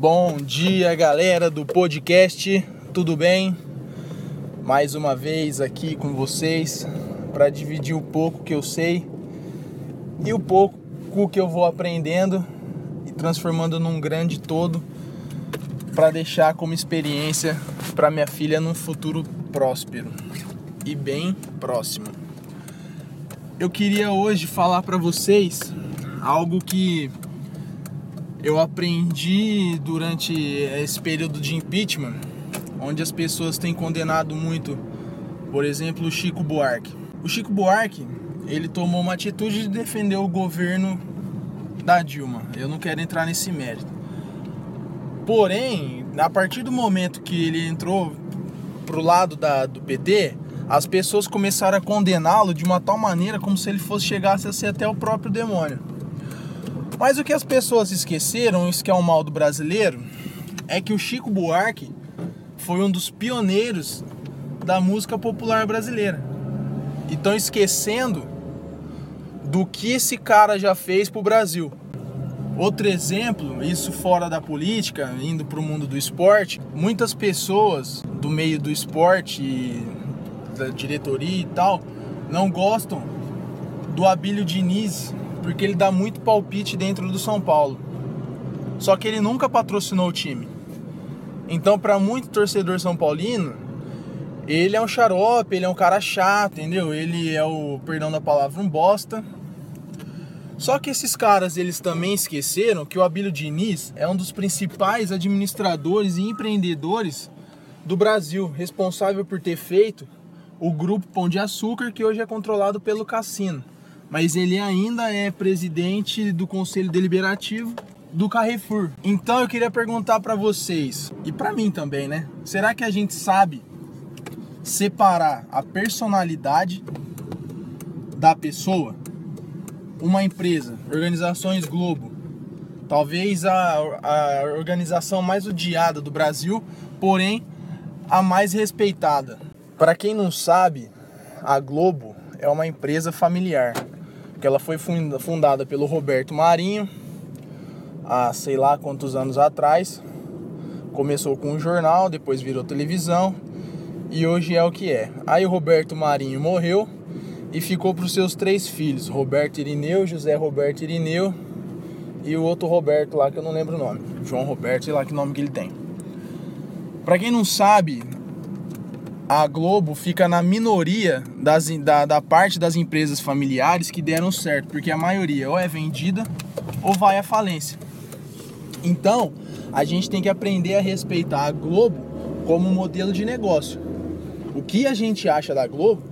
Bom dia, galera do podcast, tudo bem? Mais uma vez aqui com vocês para dividir o pouco que eu sei e o pouco que eu vou aprendendo e transformando num grande todo para deixar como experiência para minha filha num futuro próspero e bem próximo. Eu queria hoje falar para vocês algo que eu aprendi durante esse período de impeachment, onde as pessoas têm condenado muito, por exemplo, o Chico Buarque. O Chico Buarque, ele tomou uma atitude de defender o governo da Dilma. Eu não quero entrar nesse mérito. Porém, a partir do momento que ele entrou pro lado da, do PT, as pessoas começaram a condená-lo de uma tal maneira como se ele fosse chegasse a ser até o próprio demônio. Mas o que as pessoas esqueceram, isso que é o mal do brasileiro, é que o Chico Buarque foi um dos pioneiros da música popular brasileira. E estão esquecendo do que esse cara já fez pro Brasil. Outro exemplo, isso fora da política, indo para o mundo do esporte, muitas pessoas do meio do esporte, da diretoria e tal, não gostam do Abílio Diniz porque ele dá muito palpite dentro do São Paulo. Só que ele nunca patrocinou o time. Então, para muito torcedor são paulino, ele é um xarope, ele é um cara chato, entendeu? Ele é o, perdão da palavra, um bosta. Só que esses caras, eles também esqueceram que o Abílio Diniz é um dos principais administradores e empreendedores do Brasil, responsável por ter feito o grupo Pão de Açúcar, que hoje é controlado pelo Cassino mas ele ainda é presidente do Conselho Deliberativo do Carrefour. Então eu queria perguntar para vocês e para mim também, né? Será que a gente sabe separar a personalidade da pessoa? Uma empresa, Organizações Globo, talvez a, a organização mais odiada do Brasil, porém a mais respeitada. Para quem não sabe, a Globo é uma empresa familiar que ela foi fundada pelo Roberto Marinho há sei lá quantos anos atrás. Começou com um jornal, depois virou televisão e hoje é o que é. Aí o Roberto Marinho morreu e ficou para os seus três filhos, Roberto Irineu, José Roberto Irineu e o outro Roberto lá que eu não lembro o nome, João Roberto, sei lá que nome que ele tem. Para quem não sabe, a Globo fica na minoria das, da, da parte das empresas familiares que deram certo, porque a maioria ou é vendida ou vai à falência. Então, a gente tem que aprender a respeitar a Globo como modelo de negócio. O que a gente acha da Globo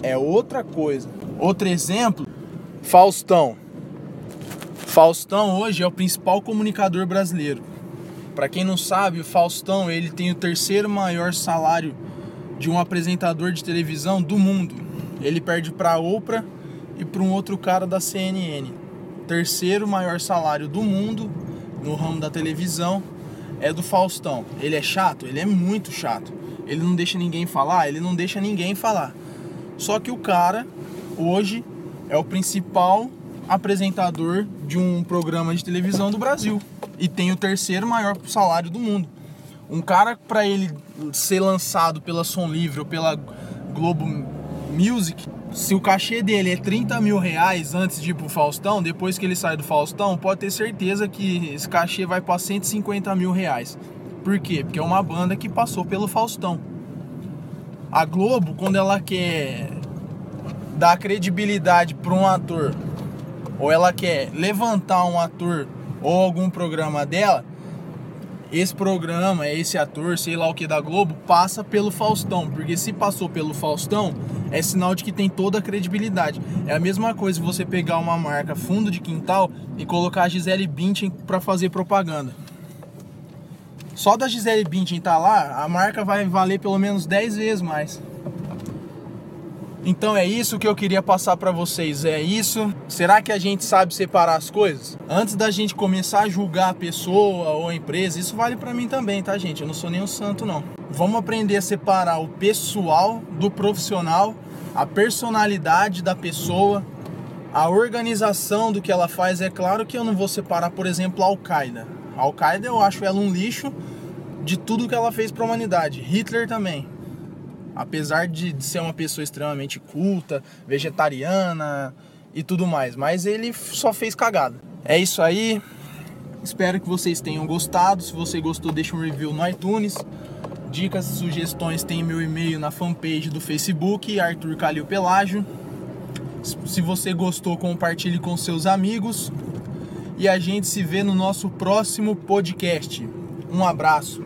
é outra coisa. Outro exemplo, Faustão. Faustão hoje é o principal comunicador brasileiro. Para quem não sabe, o Faustão ele tem o terceiro maior salário de um apresentador de televisão do mundo. Ele perde para Oprah e para um outro cara da CNN. Terceiro maior salário do mundo no ramo da televisão é do Faustão. Ele é chato? Ele é muito chato. Ele não deixa ninguém falar? Ele não deixa ninguém falar. Só que o cara hoje é o principal apresentador de um programa de televisão do Brasil e tem o terceiro maior salário do mundo. Um cara para ele ser lançado pela Som Livre ou pela Globo Music, se o cachê dele é 30 mil reais antes de ir pro Faustão, depois que ele sai do Faustão, pode ter certeza que esse cachê vai para 150 mil reais. Por quê? Porque é uma banda que passou pelo Faustão. A Globo, quando ela quer dar credibilidade para um ator, ou ela quer levantar um ator ou algum programa dela, esse programa, esse ator, sei lá o que da Globo, passa pelo Faustão. Porque se passou pelo Faustão, é sinal de que tem toda a credibilidade. É a mesma coisa você pegar uma marca fundo de quintal e colocar a Gisele Bündchen para fazer propaganda. Só da Gisele Bündchen estar tá lá, a marca vai valer pelo menos 10 vezes mais. Então é isso que eu queria passar para vocês. É isso. Será que a gente sabe separar as coisas? Antes da gente começar a julgar a pessoa ou a empresa, isso vale para mim também, tá, gente? Eu não sou nenhum santo não. Vamos aprender a separar o pessoal do profissional, a personalidade da pessoa, a organização do que ela faz. É claro que eu não vou separar, por exemplo, a Al-Qaeda. A Al-Qaeda eu acho ela um lixo de tudo que ela fez para a humanidade. Hitler também. Apesar de, de ser uma pessoa extremamente culta, vegetariana e tudo mais. Mas ele só fez cagada. É isso aí. Espero que vocês tenham gostado. Se você gostou, deixa um review no iTunes. Dicas e sugestões tem meu e-mail na fanpage do Facebook, Arthur Calil Pelágio. Se você gostou, compartilhe com seus amigos. E a gente se vê no nosso próximo podcast. Um abraço.